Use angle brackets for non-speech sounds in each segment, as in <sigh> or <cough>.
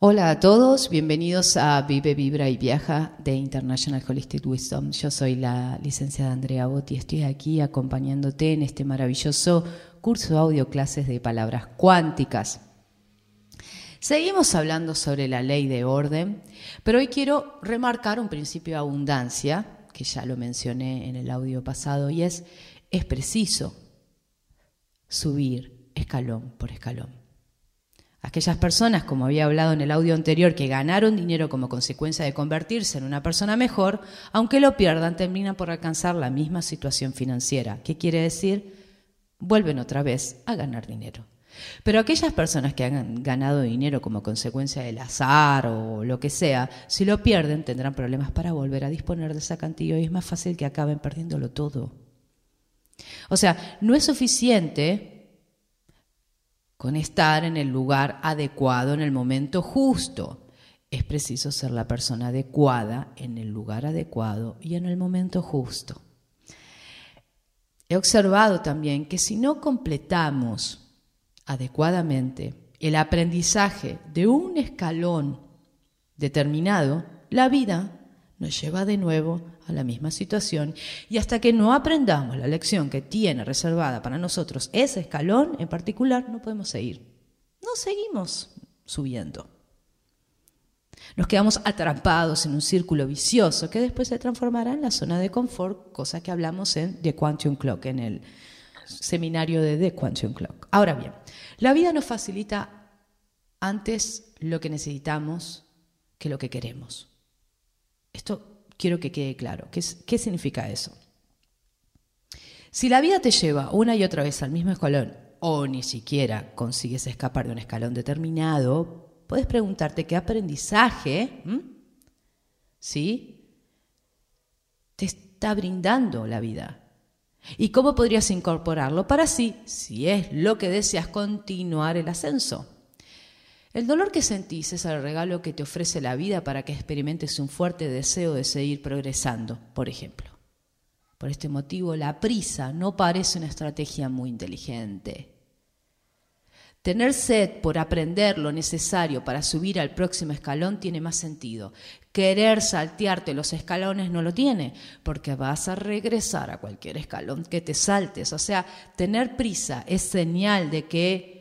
Hola a todos, bienvenidos a Vive, Vibra y Viaja de International Holistic Wisdom. Yo soy la licenciada Andrea Botti y estoy aquí acompañándote en este maravilloso curso audio clases de palabras cuánticas. Seguimos hablando sobre la ley de orden, pero hoy quiero remarcar un principio de abundancia, que ya lo mencioné en el audio pasado, y es, es preciso subir escalón por escalón. Aquellas personas, como había hablado en el audio anterior, que ganaron dinero como consecuencia de convertirse en una persona mejor, aunque lo pierdan, terminan por alcanzar la misma situación financiera. ¿Qué quiere decir? Vuelven otra vez a ganar dinero. Pero aquellas personas que han ganado dinero como consecuencia del azar o lo que sea, si lo pierden tendrán problemas para volver a disponer de esa cantidad y es más fácil que acaben perdiéndolo todo. O sea, no es suficiente con estar en el lugar adecuado en el momento justo. Es preciso ser la persona adecuada en el lugar adecuado y en el momento justo. He observado también que si no completamos adecuadamente el aprendizaje de un escalón determinado, la vida nos lleva de nuevo a la misma situación y hasta que no aprendamos la lección que tiene reservada para nosotros ese escalón en particular, no podemos seguir. No seguimos subiendo. Nos quedamos atrapados en un círculo vicioso que después se transformará en la zona de confort, cosa que hablamos en The Quantum Clock, en el seminario de The Quantum Clock. Ahora bien, la vida nos facilita antes lo que necesitamos que lo que queremos. Esto quiero que quede claro. ¿Qué, ¿Qué, significa eso? Si la vida te lleva una y otra vez al mismo escalón o ni siquiera consigues escapar de un escalón determinado, puedes preguntarte qué aprendizaje, ¿sí? Te está brindando la vida. ¿Y cómo podrías incorporarlo para sí, si es lo que deseas, continuar el ascenso? El dolor que sentís es el regalo que te ofrece la vida para que experimentes un fuerte deseo de seguir progresando, por ejemplo. Por este motivo, la prisa no parece una estrategia muy inteligente. Tener sed por aprender lo necesario para subir al próximo escalón tiene más sentido. Querer saltearte los escalones no lo tiene, porque vas a regresar a cualquier escalón que te saltes. O sea, tener prisa es señal de que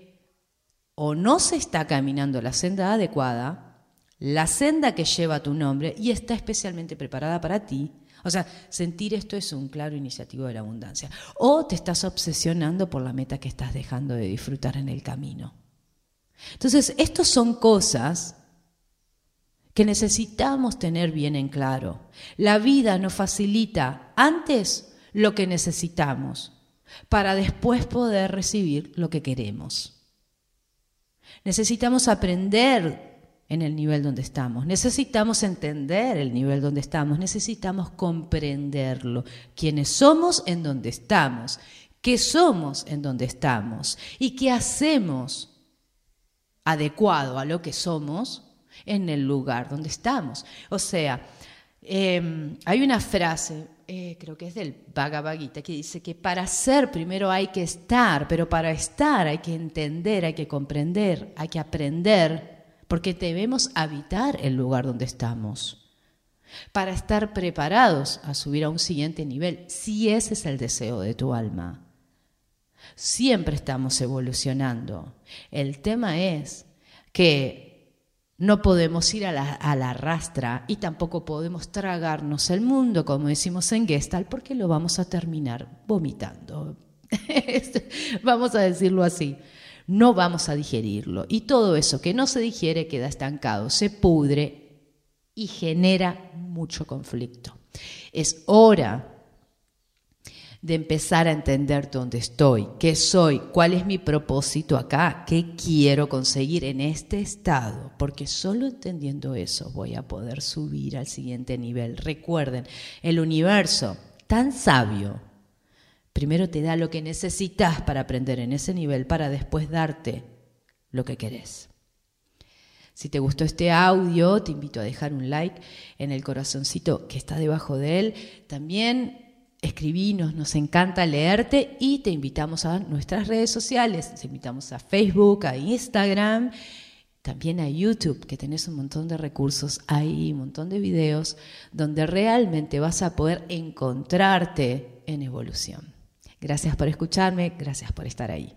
o no se está caminando la senda adecuada, la senda que lleva tu nombre y está especialmente preparada para ti. O sea, sentir esto es un claro iniciativo de la abundancia. O te estás obsesionando por la meta que estás dejando de disfrutar en el camino. Entonces, estas son cosas que necesitamos tener bien en claro. La vida nos facilita antes lo que necesitamos para después poder recibir lo que queremos. Necesitamos aprender en el nivel donde estamos, necesitamos entender el nivel donde estamos, necesitamos comprenderlo, quiénes somos en donde estamos, qué somos en donde estamos y qué hacemos adecuado a lo que somos en el lugar donde estamos. O sea, em, hay una frase eh, creo que es del Bhagavad que dice que para ser primero hay que estar, pero para estar hay que entender, hay que comprender, hay que aprender, porque debemos habitar el lugar donde estamos, para estar preparados a subir a un siguiente nivel, si ese es el deseo de tu alma. Siempre estamos evolucionando. El tema es que no podemos ir a la, rastra y tampoco podemos tragarnos el mundo, como decimos en Gestalt, porque lo vamos a terminar vomitando. <laughs> vamos a decirlo así. No vamos a digerirlo. Y todo eso que no se digiere queda estancado, se pudre y genera mucho conflicto. Es hora de empezar a entender dónde estoy, qué soy, cuál es mi propósito acá, qué quiero conseguir en este estado, porque solo entendiendo eso voy a poder subir al siguiente nivel. Recuerden, el universo tan sabio, primero te da lo que necesitas para aprender en ese nivel, para después darte lo que querés. Si te gustó este audio, te invito a dejar un like en el corazoncito que está debajo de él. También escribinos, nos encanta leerte y te invitamos a nuestras redes sociales, te invitamos a Facebook, a Instagram, también a YouTube, que tenés un montón de recursos ahí, un montón de videos, donde realmente vas a poder encontrarte en evolución. Gracias por escucharme, gracias por estar ahí.